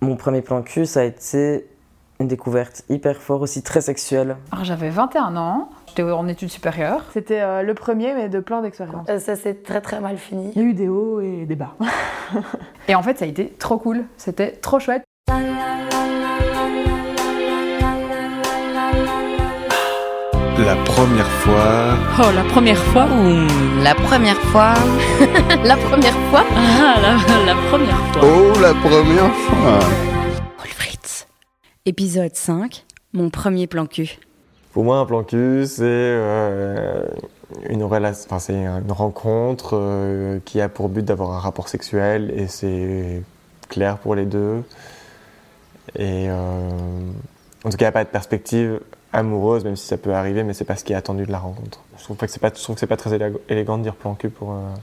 Mon premier plan cul, ça a été une découverte hyper fort aussi, très sexuelle. Alors j'avais 21 ans, j'étais en études supérieures. C'était euh, le premier, mais de plein d'expériences. Euh, ça s'est très très mal fini. Il y a eu des hauts et des bas. Et en fait, ça a été trop cool, c'était trop chouette. La première fois. Oh, la première fois Ouh, la première fois. la première fois. Ah, la, la première fois. Oh, la première fois. Wolfritz. Épisode 5. Mon premier plan cul. Pour moi, un plan cul, c'est euh, une, relation, enfin, c'est une rencontre euh, qui a pour but d'avoir un rapport sexuel et c'est clair pour les deux. Et euh, en tout cas, il n'y a pas de perspective amoureuse, même si ça peut arriver, mais c'est pas ce qui est attendu de la rencontre. Je trouve que c'est pas, pas très élég- élégant de dire plan cul pour, euh,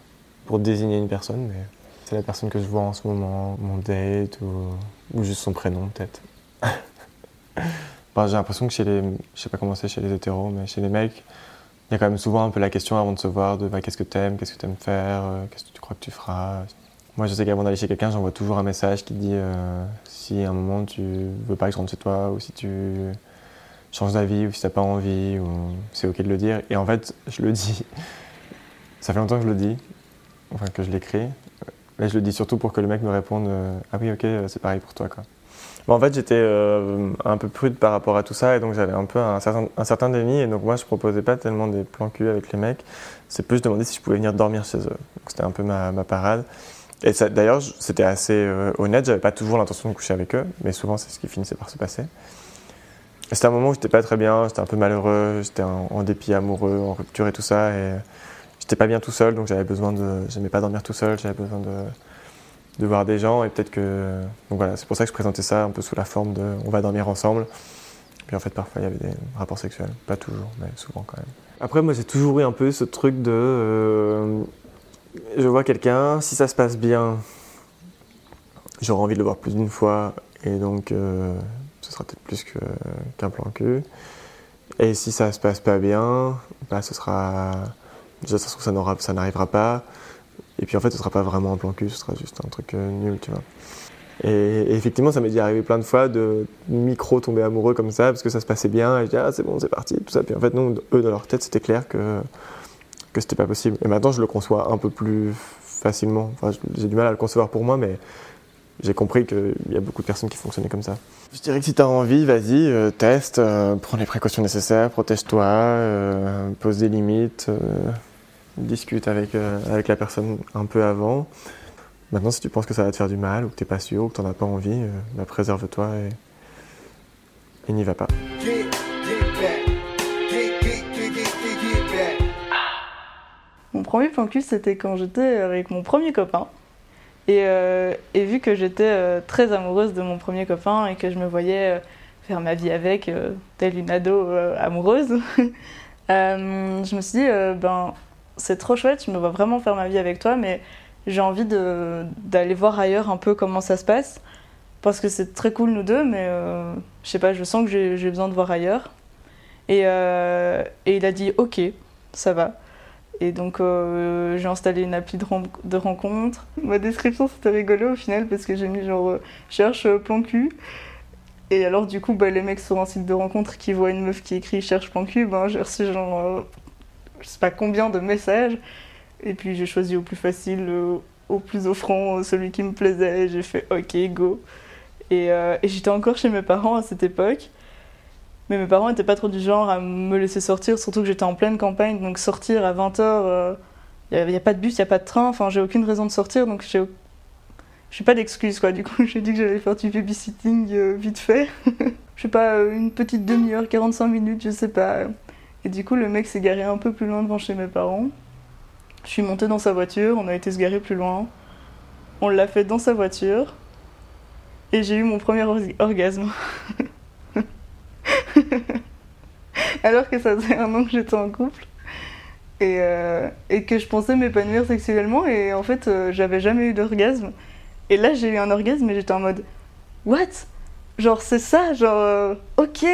pour désigner une personne, mais c'est la personne que je vois en ce moment, mon date ou, juste son prénom peut-être. Enfin, j'ai l'impression que chez les, je sais pas comment c'est chez les hétéros, mais chez les mecs, il y a quand même souvent un peu la question avant de se voir de bah, qu'est-ce que t'aimes, qu'est-ce que t'aimes faire, euh, qu'est-ce que tu crois que tu feras. Moi, je sais qu'avant d'aller chez quelqu'un, j'envoie toujours un message qui dit euh, si à un moment tu veux pas que je rentre chez toi ou si tu changes d'avis ou si t'as pas envie, ou c'est ok de le dire. Et en fait, je le dis. Ça fait longtemps que je le dis, enfin que je l'écris. Mais je le dis surtout pour que le mec me réponde euh, ah oui ok euh, c'est pareil pour toi quoi. Bon, en fait, j'étais euh, un peu prude par rapport à tout ça et donc j'avais un peu un certain, un certain déni. Et donc, moi, je proposais pas tellement des plans cul avec les mecs. C'est plus, je demandais si je pouvais venir dormir chez eux. C'était un peu ma, ma parade. Et d'ailleurs, c'était assez euh, honnête. J'avais pas toujours l'intention de coucher avec eux, mais souvent, c'est ce qui finissait par se passer. C'était un moment où j'étais pas très bien, j'étais un peu malheureux, j'étais en, dépit amoureux, en rupture et tout ça. Et j'étais pas bien tout seul, donc j'avais besoin de. J'aimais pas dormir tout seul, j'avais besoin de voir des gens et peut-être que donc voilà c'est pour ça que je présentais ça un peu sous la forme de on va dormir ensemble puis en fait parfois il y avait des rapports sexuels pas toujours mais souvent quand même après moi j'ai toujours eu un peu ce truc de euh, je vois quelqu'un si ça se passe bien j'aurai envie de le voir plus d'une fois et donc euh, sera peut-être plus qu'un plan cul et si ça se passe pas bien bah ce sera déjà ça se trouve ça n'arrivera pas et puis en fait, ce sera pas vraiment un plan cul, ce sera juste un truc euh, nul, tu vois. Et, effectivement, ça m'est déjà arrivé plein de fois de micro tomber amoureux comme ça, parce que ça se passait bien, et je dis ah c'est bon, c'est parti, tout ça. Puis en fait, non, eux dans leur tête, c'était clair que que c'était pas possible. Et maintenant, je le conçois un peu plus facilement. Enfin, j'ai du mal à le concevoir pour moi, mais j'ai compris qu'il y a beaucoup de personnes qui fonctionnaient comme ça. Je dirais que si tu as envie, vas-y, euh, teste, euh, prends les précautions nécessaires, protège-toi, euh, pose des limites. euh, discute avec, euh, avec la personne un peu avant. Maintenant, si tu penses que ça va te faire du mal, ou que t'es pas sûr, ou que t'en as pas envie, euh, bah, préserve-toi et, et n'y va pas. Mon premier plan cul, c'était quand j'étais avec mon premier copain. Et, euh, et vu que j'étais euh, très amoureuse de mon premier copain et que je me voyais euh, faire ma vie avec, telle une ado amoureuse, je me suis dit, ben, c'est trop chouette, je me vois vraiment faire ma vie avec toi, mais j'ai envie d'aller voir ailleurs un peu comment ça se passe. Parce que c'est très cool nous deux, mais je sais pas, je sens que j'ai besoin de voir ailleurs. Et il a dit, ok, ça va. Et donc, euh, j'ai installé une appli de, ren- de rencontre. Ma description, c'était rigolo au final parce que j'ai mis genre euh, cherche euh, plan cul. Et alors, du coup, bah, les mecs sur un site de rencontre qui voient une meuf qui écrit cherche plan cul, ben, j'ai reçu genre, je sais pas combien de messages. Et puis, j'ai choisi au plus facile, au plus offrant, celui qui me plaisait. J'ai fait ok, go. Et, et j'étais encore chez mes parents à cette époque. Mais mes parents n'étaient pas trop du genre à me laisser sortir, surtout que j'étais en pleine campagne, donc sortir à 20h, il n'y a, pas de bus, il n'y a pas de train, enfin j'ai aucune raison de sortir, donc j'ai j'ai pas d'excuses quoi. Du coup, j'ai dit que j'allais faire du babysitting euh, vite fait. Je sais pas, euh, une petite demi-heure, 45 minutes, je sais pas. Et du coup, le mec s'est garé un peu plus loin devant chez mes parents. Je suis montée dans sa voiture, on a été se garer plus loin. On l'a fait dans sa voiture. Et j'ai eu mon premier or- orgasme. Alors que ça faisait un an que j'étais en couple. Et, euh, et que je pensais m'épanouir sexuellement. Et en fait, euh, j'avais jamais eu d'orgasme. Et là, j'ai eu un orgasme et j'étais en mode What? Genre, c'est ça Genre, euh, ok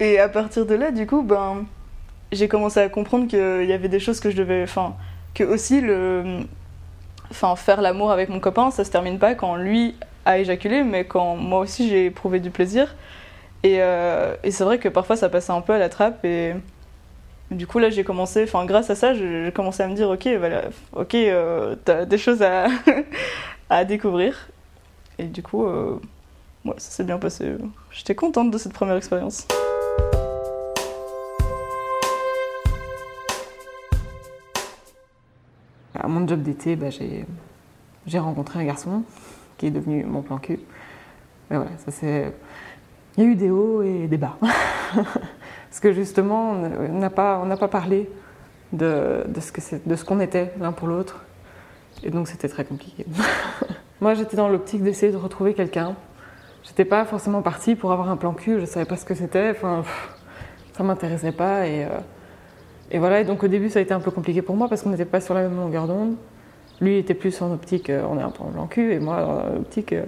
Et à partir de là, du coup, ben, j'ai commencé à comprendre qu'il y avait des choses que je devais. Enfin, que aussi le, enfin, faire l'amour avec mon copain, ça se termine pas quand lui a éjaculé, mais quand moi aussi j'ai éprouvé du plaisir. Et, euh, et c'est vrai que parfois ça passait un peu à la trappe et du coup là j'ai commencé, enfin grâce à ça j'ai commencé à me dire ok ok euh, t'as des choses à, à découvrir. Et du coup euh, ça s'est bien passé. J'étais contente de cette première expérience. À mon job d'été, bah, j'ai rencontré un garçon qui est devenu mon plan cul. Mais voilà, ça c'est. Il y a eu des hauts et des bas. Parce que justement, on n'a pas, pas parlé de, de ce qu'on était l'un pour l'autre. Et donc c'était très compliqué. Moi j'étais dans l'optique d'essayer de retrouver quelqu'un. J'étais pas forcément partie pour avoir un plan cul, je savais pas ce que c'était. Enfin, ça m'intéressait pas. Et, euh, et voilà, et donc au début ça a été un peu compliqué pour moi parce qu'on n'était pas sur la même longueur d'onde. Lui était plus en optique, euh, on est un peu en blanc cul, et moi en optique, euh,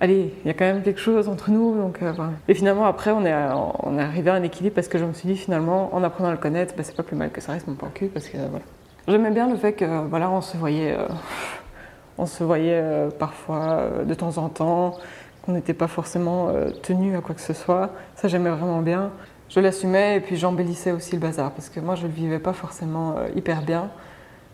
allez, il y a quand même quelque chose entre nous. Donc, euh. Et finalement après on est, on est arrivé à un équilibre parce que je me suis dit finalement en apprenant à le connaître, bah, c'est pas plus mal que ça reste mon plan cul parce que voilà. J'aimais bien le fait que voilà, on se voyait, on se voyait parfois de temps en temps, qu'on n'était pas forcément tenu à quoi que ce soit. Ça j'aimais vraiment bien. Je l'assumais et puis j'embellissais aussi le bazar parce que moi je le vivais pas forcément hyper bien.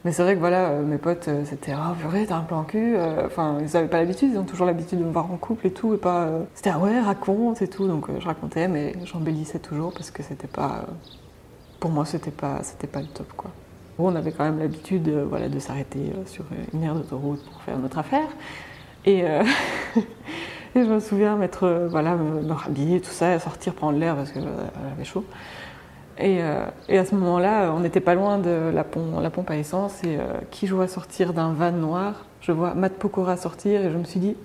Mais c'est vrai que voilà, euh, mes potes euh, c'était ah purée t'as un plan cul. euh, Enfin ils avaient pas l'habitude, ils ont toujours l'habitude de me voir en couple et tout et pas. C'était ah ouais raconte et tout donc je racontais mais j'embellissais toujours parce que c'était pas. pour moi c'était pas c'était pas le top quoi. On avait quand même l'habitude voilà, de s'arrêter sur une aire d'autoroute pour faire notre affaire. Et, je me souviens m'être, voilà, me, me rhabiller, tout ça, sortir prendre l'air parce qu'elle avait chaud. Et, euh, et à ce moment-là, on n'était pas loin de la, pom- la pompe à essence et euh, qui je vois sortir d'un van noir Je vois Matt Pokora sortir et je me suis dit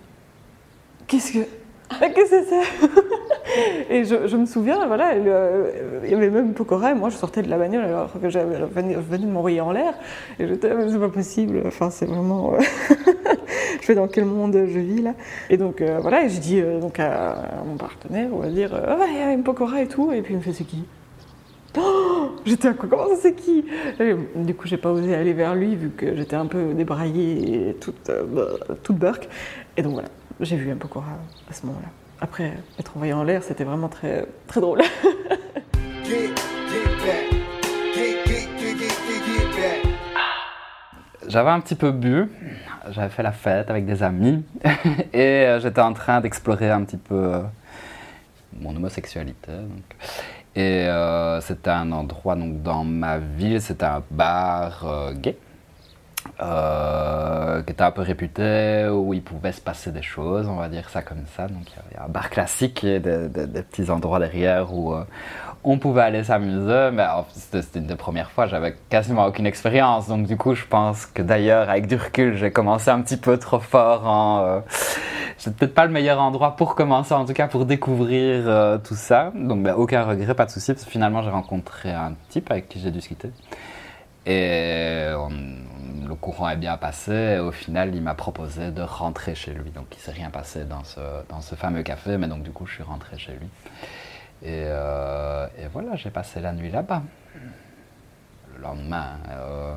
Qu'est-ce que. Qu'est-ce que c'est ça? Et je, me souviens, voilà, euh, il y avait même Pokora et moi je sortais de la bagnole alors que j'avais venait de m'envoyer en l'air. Et j'étais, mais c'est pas possible, enfin c'est vraiment. euh, je fais dans quel monde je vis là Et donc euh, voilà, j'ai dit euh, donc à, mon partenaire, on va dire, euh, ah il y a Pokora et tout, et puis il me fait c'est qui? Oh J'étais à quoi Comment ça c'est qui? Du coup, j'ai pas osé aller vers lui vu que j'étais un peu débraillée et toute, euh, bah, toute burk. Et donc voilà, j'ai vu un Pokora à ce moment-là. Après, être envoyé en l'air, c'était vraiment très, très drôle. J'avais un petit peu bu, j'avais fait la fête avec des amis et euh, j'étais en train d'explorer un petit peu euh, mon homosexualité. Et euh, c'était un endroit donc, dans ma ville, c'était un bar euh, gay euh, qui était un peu réputé, où il pouvait se passer des choses, on va dire ça comme ça. Donc il y a- un bar classique et des, petits endroits derrière où euh, on pouvait aller s'amuser, mais c'était une des premières fois, j'avais quasiment aucune expérience, donc du coup je pense que d'ailleurs avec du recul j'ai commencé un petit peu trop fort euh, c'est peut-être pas le meilleur endroit pour commencer, en tout cas pour découvrir tout ça, donc ben, aucun regret, pas de souci, parce que finalement j'ai rencontré un type avec qui j'ai discuté. Et on- le courant est bien passé. Au final, il m'a proposé de rentrer chez lui. Donc, il s'est rien passé dans ce, dans fameux café, mais donc du coup, je suis rentré chez lui. Et, euh, voilà, j'ai passé la nuit là-bas. Le lendemain, euh,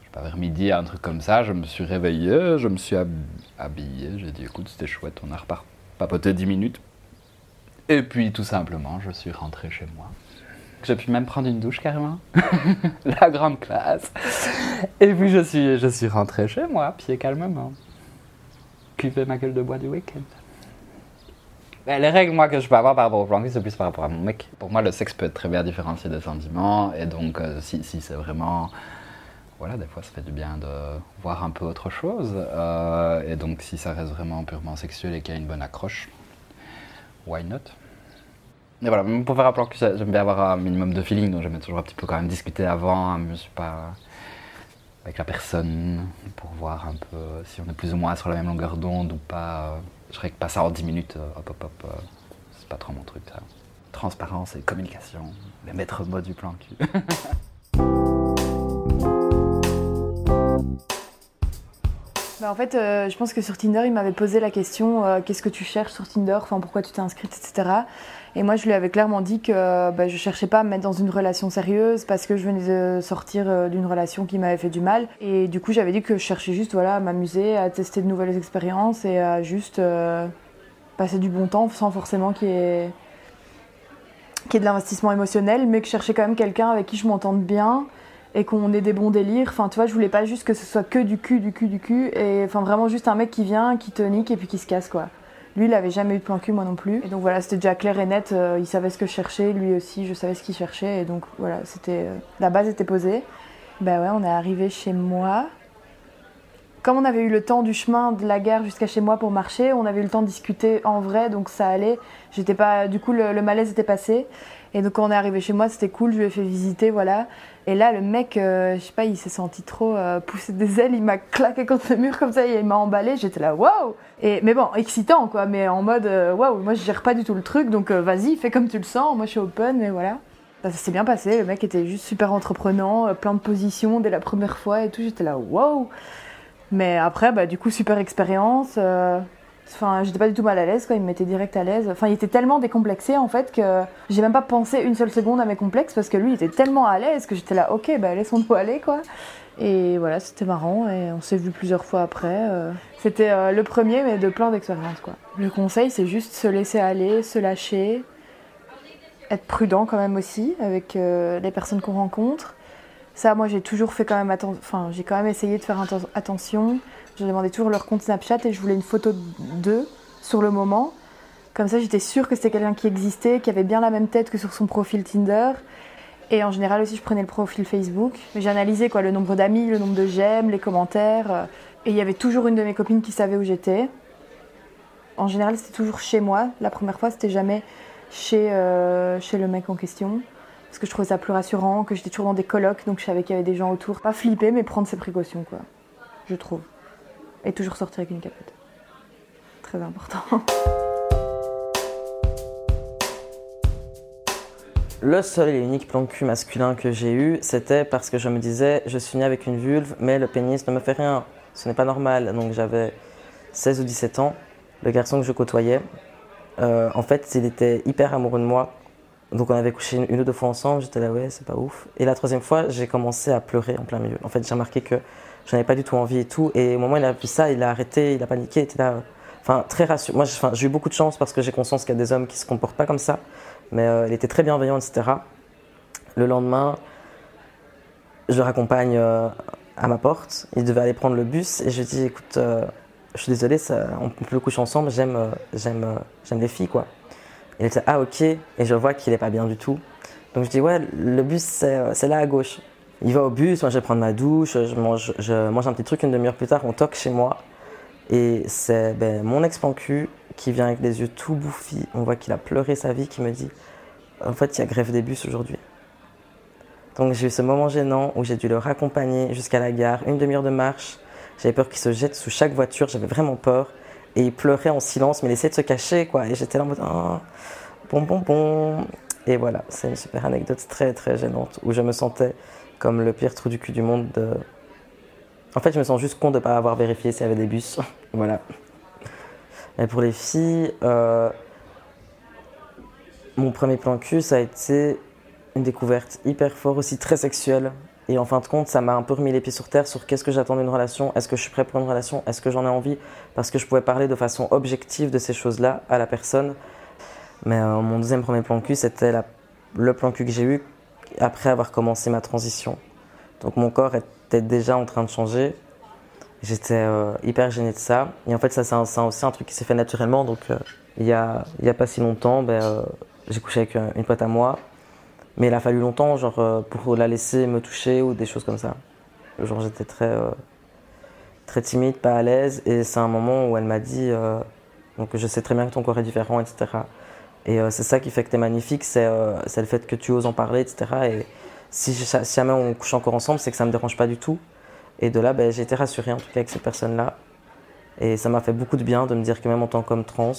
je sais pas, vers midi, un truc comme ça, je me suis réveillé, je me suis hab- habillé. J'ai dit, écoute, c'était chouette, on a repart papoté 10 minutes. Et puis, tout simplement, je suis rentré chez moi. J'ai pu même prendre une douche carrément. La grande classe. Et puis je suis, je suis rentré chez moi, pied calmement. Cuver ma gueule de bois du week-end. Ben, les règles, moi, que je peux avoir par rapport au plan cul, c'est plus par rapport à mon mec. Pour moi, le sexe peut être très bien différencié des sentiments. Et donc, euh, si, si c'est vraiment. Voilà, des fois, ça fait du bien de voir un peu autre chose. Euh, et donc, si ça reste vraiment purement sexuel et qu'il y a une bonne accroche, why not? Et voilà, même pour faire un plan cul, j'aime bien avoir un minimum de feeling, donc j'aime toujours un petit peu quand même discuter avant, hein, je suis pas avec la personne, pour voir un peu si on est plus ou moins sur la même longueur d'onde ou pas. Je dirais que passer en 10 minutes, euh, hop hop hop, euh, c'est pas trop mon truc ça. Transparence et communication, les maîtres mots du plan cul. Bah, en fait, euh, je pense que sur Tinder, il m'avait posé la question euh, qu'est-ce que tu cherches sur Tinder? Enfin, pourquoi tu t'es inscrite, etc. Et moi, je lui avais clairement dit que bah, je cherchais pas à me mettre dans une relation sérieuse parce que je venais de sortir euh, d'une relation qui m'avait fait du mal. Et du coup, j'avais dit que je cherchais juste voilà, à m'amuser, à tester de nouvelles expériences et à juste euh, passer du bon temps sans forcément qu'il y ait, qu'il y ait de l'investissement émotionnel, mais que je cherchais quand même quelqu'un avec qui je m'entende bien et qu'on ait des bons délires. Enfin, tu vois, je voulais pas juste que ce soit que du cul, du cul, du cul. Et enfin, vraiment juste un mec qui vient, qui te nique et puis qui se casse, quoi. Lui, il avait jamais eu de plan cul, moi non plus. Et donc voilà, c'était déjà clair et net. euh, il savait ce que je cherchais, lui aussi, je savais ce qu'il cherchait. Et donc voilà, c'était euh, la base était posée. Ben ouais, on est arrivé chez moi. Comme on avait eu le temps du chemin de la gare jusqu'à chez moi pour marcher, on avait eu le temps de discuter en vrai, donc ça allait. J'étais pas, du coup, le, le malaise était passé. Et donc quand on est arrivé chez moi, c'était cool. Je lui ai fait visiter, voilà. Et là, le mec, euh, je sais pas, il s'est senti trop euh, pousser des ailes. Il m'a claqué contre le mur comme ça, il m'a emballé. J'étais là, waouh Et mais bon, excitant quoi, mais en mode euh, waouh. Moi, je gère pas du tout le truc, donc euh, vas-y, fais comme tu le sens. Moi, je suis open, et voilà. Ça, ça s'est bien passé. Le mec était juste super entreprenant, plein de positions dès la première fois et tout. J'étais là, waouh Mais après, bah du coup, super expérience. Enfin, j'étais pas du tout mal à l'aise, quoi. Il me mettait direct à l'aise. Enfin, il était tellement décomplexé, en fait, que j'ai même pas pensé une seule seconde à mes complexes parce que lui, il était tellement à l'aise que j'étais là, ok, bah laissons-nous aller, quoi. Et voilà, c'était marrant et on s'est vu plusieurs fois après. euh. C'était euh, le premier, mais de plein d'expériences, quoi. Le conseil, c'est juste se laisser aller, se lâcher, être prudent quand même aussi avec euh, les personnes qu'on rencontre. Ça, moi, j'ai toujours fait quand même attention. Enfin, j'ai quand même essayé de faire atten- attention. Je demandais toujours leur compte Snapchat et je voulais une photo d'eux sur le moment. Comme ça, j'étais sûre que c'était quelqu'un qui existait, qui avait bien la même tête que sur son profil Tinder. Et en général aussi, je prenais le profil Facebook. J'ai analysé quoi, le nombre d'amis, le nombre de j'aime, les commentaires. euh, Et il y avait toujours une de mes copines qui savait où j'étais. En général, c'était toujours chez moi. La première fois, c'était jamais chez, euh, chez le mec en question. Parce que je trouvais ça plus rassurant, que j'étais toujours dans des colocs, donc je savais qu'il y avait des gens autour. Pas flipper, mais prendre ses précautions, quoi. Je trouve. Et toujours sortir avec une capote. Très important. Le seul et unique plan cul masculin que j'ai eu, c'était parce que je me disais, je suis né avec une vulve, mais le pénis ne me fait rien. Ce n'est pas normal. Donc j'avais 16 ou 17 ans. Le garçon que je côtoyais, euh, en fait, il était hyper amoureux de moi. Donc on avait couché une, une ou deux fois ensemble. J'étais là, ouais, c'est pas ouf. Et la troisième fois, j'ai commencé à pleurer en plein milieu. En fait, j'ai remarqué que j'en avais pas du tout envie et tout. Et au moment où il a vu ça, il a arrêté, il a paniqué, il était là. Enfin, très rassurant. Moi, j'ai eu beaucoup de chance parce que j'ai conscience qu'il y a des hommes qui se comportent pas comme ça. Mais euh, il était très bienveillant, etc. Le lendemain, je le raccompagne euh, à ma porte. Il devait aller prendre le bus et je lui dis écoute, euh, je suis désolé, ça, on peut coucher ensemble, j'aime j'aime j'aime les filles quoi. Il était ah ok, et je vois qu'il est pas bien du tout. Donc je dis ouais, le bus c'est là à gauche. Il va au bus, moi je vais prendre ma douche, je mange, un petit truc, une demi-heure plus tard, on toque chez moi. Et c'est ben, mon ex-plan cul qui vient avec les yeux tout bouffis. On voit qu'il a pleuré sa vie, qui me dit En fait, il y a grève des bus aujourd'hui. Donc j'ai eu ce moment gênant où j'ai dû le raccompagner jusqu'à la gare, une demi-heure de marche. J'avais peur qu'il se jette sous chaque voiture, j'avais vraiment peur. Et il pleurait en silence, mais il essayait de se cacher, quoi. Et j'étais là en mode Oh, bon, bon, bon. Et voilà, c'est une super anecdote très, très gênante où je me sentais comme le pire trou du cul du monde de, en fait, je me sens juste con de ne pas avoir vérifié s'il y avait des bus. voilà. Et pour les filles, euh, mon premier plan cul, ça a été une découverte hyper fort, aussi très sexuelle. Et en fin de compte, ça m'a un peu remis les pieds sur terre sur qu'est-ce que j'attends d'une relation, est-ce que je suis prêt pour une relation, est-ce que j'en ai envie, parce que je pouvais parler de façon objective de ces choses-là à la personne. Mais euh, mon deuxième premier plan cul, c'était le plan cul que j'ai eu après avoir commencé ma transition. Donc mon corps était déjà en train de changer. J'étais euh, hyper gêné de ça. Et en fait, ça, c'est aussi un truc qui s'est fait naturellement. Donc, euh, il y, a, pas si longtemps, ben, euh, j'ai couché avec une pote à moi. Mais il a fallu longtemps genre, pour la laisser me toucher ou des choses comme ça. Genre, j'étais très, très timide, pas à l'aise. Et c'est un moment où elle m'a dit donc, Je sais très bien que ton corps est différent, etc. Et euh, c'est ça qui fait que tu es magnifique, c'est euh, c'est le fait que tu oses en parler, etc. Et si, jamais on couche encore ensemble, c'est que ça me dérange pas du tout. Et de là, ben, j'ai été rassurée en tout cas avec cette personne-là. Et ça m'a fait beaucoup de bien de me dire que même en tant qu'homme trans,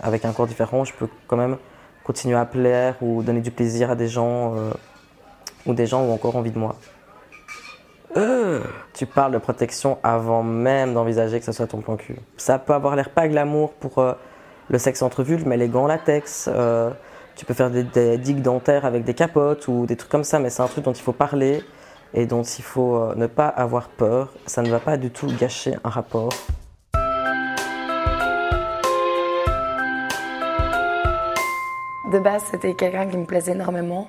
avec un corps différent, je peux quand même continuer à plaire ou donner du plaisir à des gens euh, ou des gens ont encore envie de moi. tu parles de protection avant même d'envisager que ce soit ton plan cul. Ça peut avoir l'air pas glamour pour le sexe entre vulves, mais les gants latex, euh, tu peux faire des, des digues dentaires avec des capotes ou des trucs comme ça, mais c'est un truc dont il faut parler et dont il faut euh, ne pas avoir peur. Ça ne va pas du tout gâcher un rapport. De base, c'était quelqu'un qui me plaisait énormément.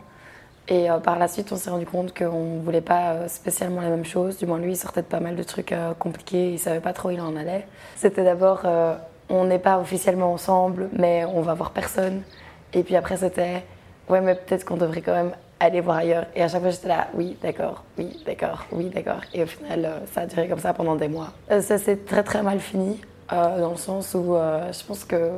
Et euh, par la suite, on s'est rendu compte qu'on ne voulait pas spécialement les mêmes choses. Du moins, lui, il sortait de pas mal de trucs compliqués. Il savait pas trop où il en allait. C'était d'abord, on n'est pas officiellement ensemble, mais on va voir personne. Et puis après, c'était, ouais, mais peut-être qu'on devrait quand même aller voir ailleurs. Et à chaque fois, j'étais là, oui, d'accord, oui, d'accord, oui, d'accord. Et au final, euh, ça a duré comme ça pendant des mois. Euh, ça s'est très, très mal fini, euh, dans le sens où je pense que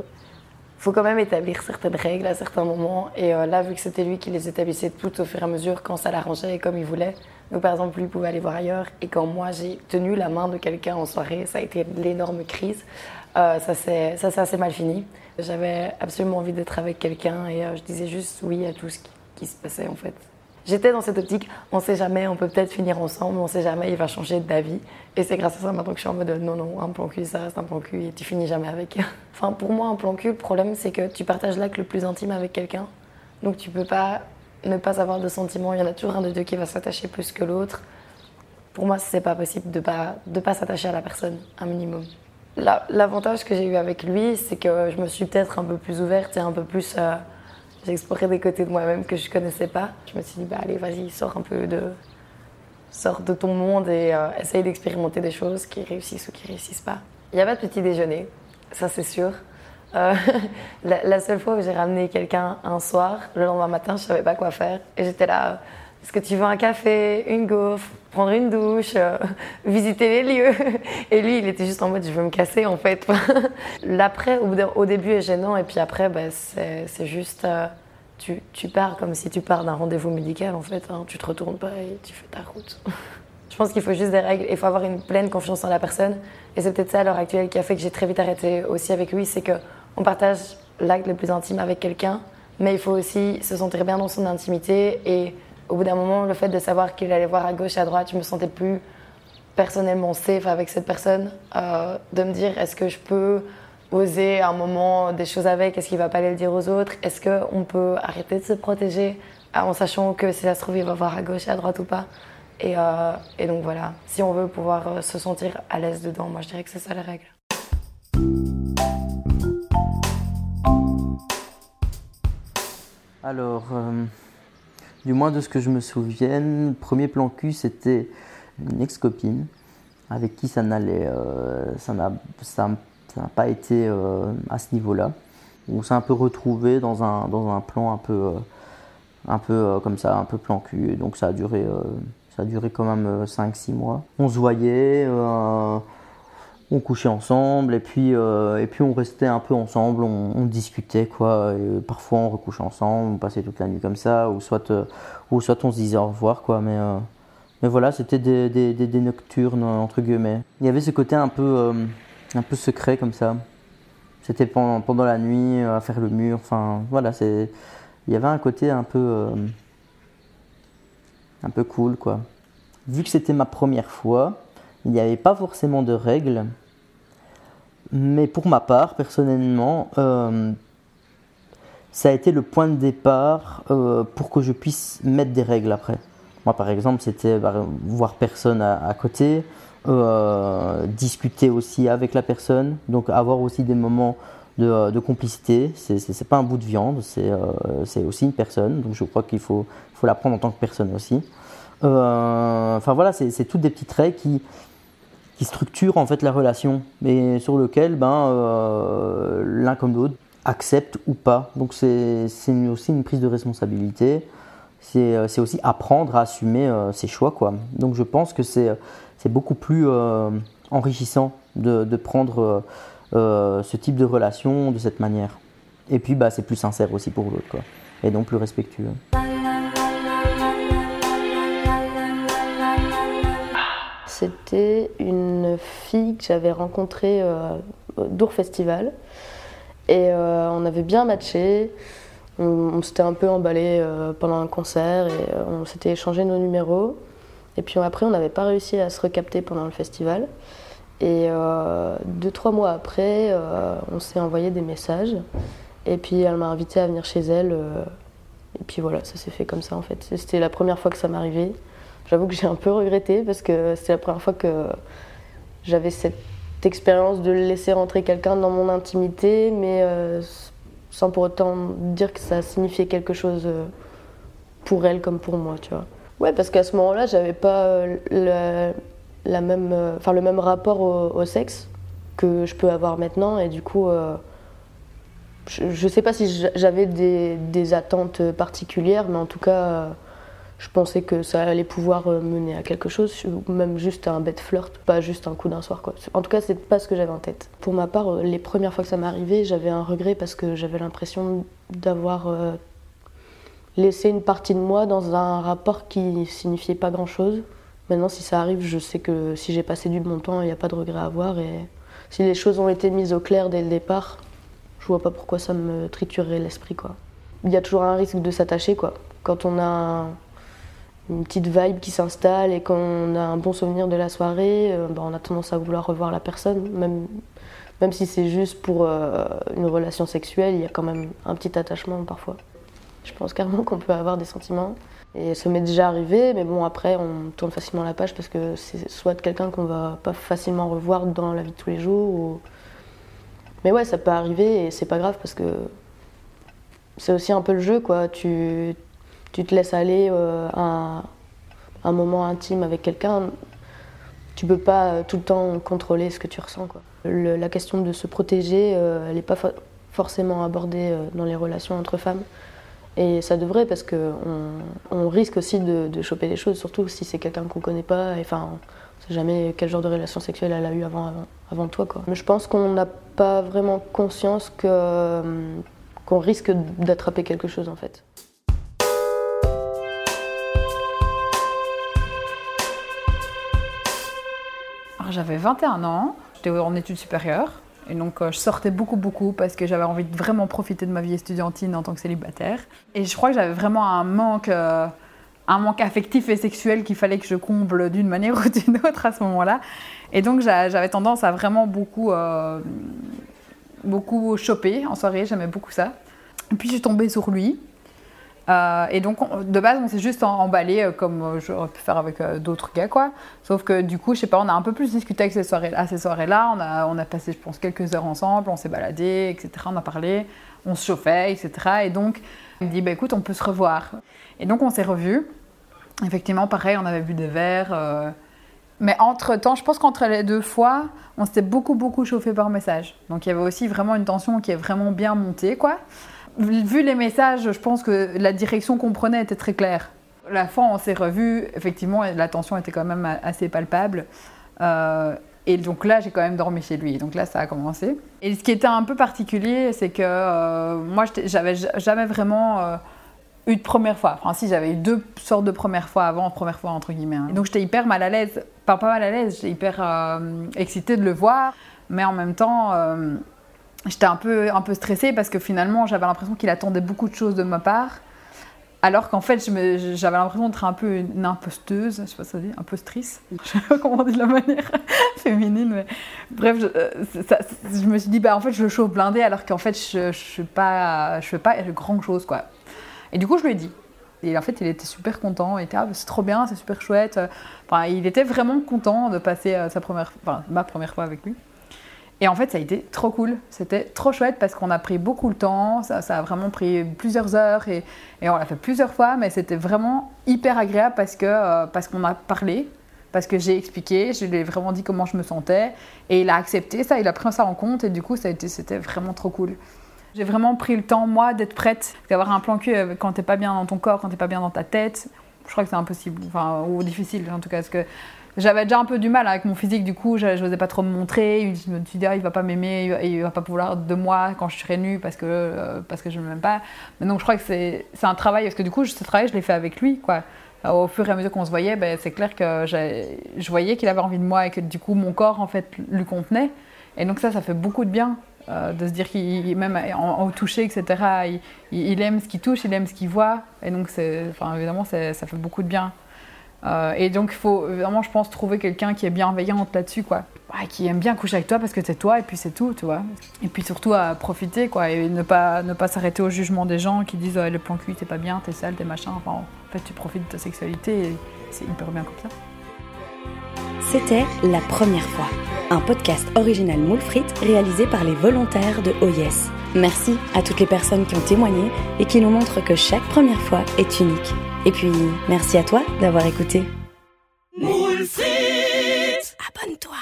faut quand même établir certaines règles à certains moments. Et là, vu que c'était lui qui les établissait toutes au fur et à mesure quand ça l'arrangeait et comme il voulait. Donc, par exemple, lui pouvait aller voir ailleurs. Et quand moi, j'ai tenu la main de quelqu'un en soirée, ça a été l'énorme crise. Euh, ça s'est assez mal fini. J'avais absolument envie d'être avec quelqu'un et euh, je disais juste oui à tout ce qui, se passait en fait. J'étais dans cette optique, on sait jamais, on peut peut-être finir ensemble, on sait jamais, il va changer d'avis. Et c'est grâce à ça maintenant que je suis en mode non, non, un plan cul, ça reste un plan cul et tu finis jamais avec. enfin, pour moi, un plan cul, le problème c'est que tu partages l'acte le plus intime avec quelqu'un. Donc tu peux pas ne pas avoir de sentiments, il y en a toujours un de deux qui va s'attacher plus que l'autre. Pour moi, c'est pas possible de pas, de pas s'attacher à la personne, un minimum. La- L'avantage que j'ai eu avec lui, c'est que je me suis peut-être un peu plus ouverte et un peu plus. euh, j'ai exploré des côtés de moi-même que je connaissais pas. Je me suis dit, bah allez, vas-y, sors un peu de. Sors de ton monde et euh, essaye d'expérimenter des choses qui réussissent ou qui réussissent pas. Il n'y a pas de petit déjeuner, ça c'est sûr. Euh, la, la seule fois où j'ai ramené quelqu'un un soir, le lendemain matin, je savais pas quoi faire. Et j'étais là, est-ce que tu veux un café, une gaufre, prendre une douche, euh, visiter les lieux Et lui, il était juste en mode, je veux me casser en fait. L'après, au, dé- au début, est gênant, et puis après, bah, c'est juste, euh, tu, pars comme si tu pars d'un rendez-vous médical en fait. hein. Tu te retournes pas et tu fais ta route. Je pense qu'il faut juste des règles, il faut avoir une pleine confiance en la personne. Et c'est peut-être ça à l'heure actuelle qui a fait que j'ai très vite arrêté aussi avec lui, c'est que on partage l'acte le plus intime avec quelqu'un, mais il faut aussi se sentir bien dans son intimité. Et au bout d'un moment, le fait de savoir qu'il allait voir à gauche et à droite, je me sentais plus personnellement safe avec cette personne, euh, de me dire est-ce que je peux oser un moment des choses avec, est-ce qu'il va pas aller le dire aux autres, est-ce qu'on peut arrêter de se protéger euh, en sachant que si ça se trouve il va voir à gauche à droite ou pas? Et, euh, donc voilà, si on veut pouvoir se sentir à l'aise dedans, moi je dirais que c'est ça la règle. Alors, du moins de ce que je me souvienne, premier plan cul, c'était une ex-copine avec qui ça n'allait, euh, ça n'a pas été euh, à ce niveau-là. On s'est un peu retrouvé dans un, plan un peu, euh, un peu comme ça, un peu plan cul. Donc ça a duré, ça a duré quand même 5-6 mois. On se voyait, on couchait ensemble et puis, euh, et puis on restait un peu ensemble, on, discutait quoi. Parfois on recouchait ensemble, on passait toute la nuit comme ça, ou soit, euh, ou soit on se disait au revoir quoi. Mais, euh, mais voilà, c'était des, des, nocturnes entre guillemets. Il y avait ce côté un peu, un peu secret comme ça. C'était pendant, pendant la nuit, à faire le mur. Enfin voilà, c'est, il y avait un côté un peu, un peu cool quoi. Vu que c'était ma première fois, il n'y avait pas forcément de règles. Mais pour ma part, personnellement, euh, ça a été le point de départ euh, pour que je puisse mettre des règles après. Moi, par exemple, c'était bah, voir personne à, côté, euh, discuter aussi avec la personne, donc avoir aussi des moments de, de complicité. C'est- pas un bout de viande, c'est aussi une personne, donc je crois qu'il faut, faut la prendre en tant que personne aussi. Enfin voilà, c'est toutes des petites règles qui, qui structurent en fait la relation, mais sur lequel ben, euh, l'un comme l'autre accepte ou pas. Donc c'est aussi une prise de responsabilité. C'est euh, aussi apprendre à assumer euh, ses choix. Quoi. Donc je pense que c'est beaucoup plus enrichissant de, de prendre ce type de relation de cette manière. Et puis bah, c'est plus sincère aussi pour l'autre. Et donc plus respectueux. C'était une fille que j'avais rencontrée euh, au Dour Festival. Et euh, on avait bien matché. On, s'était un peu emballé euh, pendant un concert et euh, on s'était échangé nos numéros. Et puis après, on n'avait pas réussi à se recapter pendant le festival. Et deux, trois mois après, on s'est envoyé des messages. Et puis elle m'a invité à venir chez elle. et puis voilà, ça s'est fait comme ça en fait. C'était la première fois que ça m'arrivait. J'avoue que j'ai un peu regretté parce que c'était la première fois que j'avais cette expérience de laisser rentrer quelqu'un dans mon intimité, mais euh, sans pour autant dire que ça signifiait quelque chose euh, pour elle comme pour moi, tu vois. Ouais, parce qu'à ce moment-là, j'avais pas euh, la, la même, enfin, le même rapport au, sexe que je peux avoir maintenant, et du coup, je, sais pas si j'a- j'avais des, des attentes particulières, mais en tout cas, je pensais que ça allait pouvoir euh, mener à quelque chose, même juste à un bête flirt, pas juste un coup d'un soir. Quoi. En tout cas, c'est pas ce que j'avais en tête. Pour ma part, euh, les premières fois que ça arrivé, j'avais un regret parce que j'avais l'impression d'avoir euh, laissé une partie de moi dans un rapport qui signifiait pas grand-chose. Maintenant, si ça arrive, je sais que si j'ai passé du bon temps, il n'y a pas de regret à avoir. Et si les choses ont été mises au clair dès le départ, je vois pas pourquoi ça me triturerait l'esprit. Il y a toujours un risque de s'attacher. Quand on a une petite vibe qui s'installe et qu'on a un bon souvenir de la soirée, euh, bah, on a tendance à vouloir revoir la personne. Même, même si c'est juste pour euh, une relation sexuelle, il y a quand même un petit attachement parfois. Je pense carrément qu'on peut avoir des sentiments. Et ça m'est déjà arrivé, mais bon, après, on tourne facilement la page parce que c'est soit quelqu'un qu'on va pas facilement revoir dans la vie de tous les jours. ou- Mais ouais, ça peut arriver et c'est pas grave parce que c'est aussi un peu le jeu, quoi. Tu te laisses aller euh, à un moment intime avec quelqu'un. Tu peux pas euh, tout le temps contrôler ce que tu ressens, la question de se protéger, euh, elle n'est pas fo- forcément abordée euh, dans les relations entre femmes. Et ça devrait parce qu'on on risque aussi de, choper des choses, surtout si c'est quelqu'un qu'on connaît pas. Enfin, on sait jamais quel genre de relation sexuelle elle a eu avant, avant, toi. Mais je pense qu'on n'a pas vraiment conscience euh, qu'on risque d'attraper quelque chose en fait. J'avais 21 ans, j'étais en études supérieures. Et donc, euh, je sortais beaucoup, beaucoup parce que j'avais envie de vraiment profiter de ma vie estudiantine en tant que célibataire. Et je crois que j'avais vraiment un manque, euh, un manque affectif et sexuel qu'il fallait que je comble d'une manière ou d'une autre à ce moment-là. Et donc, j'a- j'avais tendance à vraiment beaucoup, euh, beaucoup choper en soirée. J'aimais beaucoup ça. Et puis, je suis tombée sur lui. Euh, et donc, on- de base, on s'est juste emballé euh, comme euh, j'aurais pu faire avec d'autres gars, quoi. Sauf que du coup, je sais pas, on a un peu plus discuté avec ces soirées, à ces soirées-là. On a, on a passé, je pense, quelques heures ensemble, on s'est baladé, etc. On a parlé, on se chauffait, etc. Et donc, il me dit, bah écoute, on peut se revoir. Et donc, on s'est revus. Effectivement, pareil, on avait bu des verres. Mais entre-temps, je pense qu'entre les deux fois, on s'était beaucoup, beaucoup chauffé par message. Donc, il y avait aussi vraiment une tension qui est vraiment bien montée, quoi. Vu les messages, je pense que la direction qu'on prenait était très claire. La fois on s'est revus, effectivement, la tension était quand même assez palpable. Euh, et donc là, j'ai quand même dormi chez lui. Donc là, ça a commencé. Et ce qui était un peu particulier, c'est que euh, moi, j'avais jamais vraiment euh, eu de première fois. Enfin, si, j'avais eu deux sortes de premières fois avant, première fois entre guillemets. hein. Donc j'étais hyper mal à l'aise. Pas, pas mal à l'aise, j'étais hyper euh, excitée de le voir. Mais en même temps, euh, j'étais un peu, un peu stressée parce que finalement, j'avais l'impression qu'il attendait beaucoup de choses de ma part. Alors qu'en fait, j'avais l'impression d'être un peu une imposteuse, je sais pas ça dit, impostrice. Je sais pas comment on dit de la manière féminine, bref, je, euh, je me suis dit, bah en fait, je le chauffe blindé alors qu'en fait, je, pas, je fais pas grand chose, quoi. Et du coup, je lui ai dit. Et en fait, il était super content. Il était, ah, bah, c'est trop bien, c'est super chouette. Enfin, il était vraiment content de passer euh, sa première, ma première fois avec lui. Et en fait, ça a été trop cool. C'était trop chouette parce qu'on a pris beaucoup le temps. Ça, ça a vraiment pris plusieurs heures et, on l'a fait plusieurs fois. Mais c'était vraiment hyper agréable parce que euh, parce qu'on a parlé, parce que j'ai expliqué, je lui ai vraiment dit comment je me sentais et il a accepté ça. Il a pris ça en compte et du coup, c'était vraiment trop cool. J'ai vraiment pris le temps, moi, d'être prête. D'avoir un plan cul euh, quand t'es pas bien dans ton corps, quand t'es pas bien dans ta tête, je crois que c'est impossible. Enfin, ou difficile en tout cas. Parce que j'avais déjà un peu du mal avec mon physique, du coup, je n'osais pas trop me montrer. Je me suis dit, ah, il va pas m'aimer, il va- pas pouvoir de moi quand je serai nue parce que, euh, parce que je ne m'aime pas. Donc, je crois que c'est un travail, parce que du coup, ce travail, je l'ai fait avec lui, quoi. Au fur et à mesure qu'on se voyait, ben, c'est clair que je voyais qu'il avait envie de moi et que du coup, mon corps, en fait, lui contenait. Et donc, ça, ça fait beaucoup de bien. euh, de se dire qu'il même en, au toucher etc il, aime ce qu'il touche il aime ce qu'il voit et donc enfin évidemment ça fait beaucoup de bien Euh, et donc, il faut vraiment, je pense, trouver quelqu'un qui est bienveillant là-dessus, quoi. Qui aime bien coucher avec toi parce que c'est toi et puis c'est tout, tu vois. Et puis surtout à profiter, quoi, et ne pas, ne pas s'arrêter au jugement des gens qui disent le plan cul, t'es pas bien, t'es sale, t'es machin. En fait, tu profites de ta sexualité et c'est hyper bien comme ça. C'était La Première fois, un podcast original moule frites réalisé par les volontaires de OYES. Merci à toutes les personnes qui ont témoigné et qui nous montrent que chaque première fois est unique. Et puis, merci à toi d'avoir écouté. Abonne-toi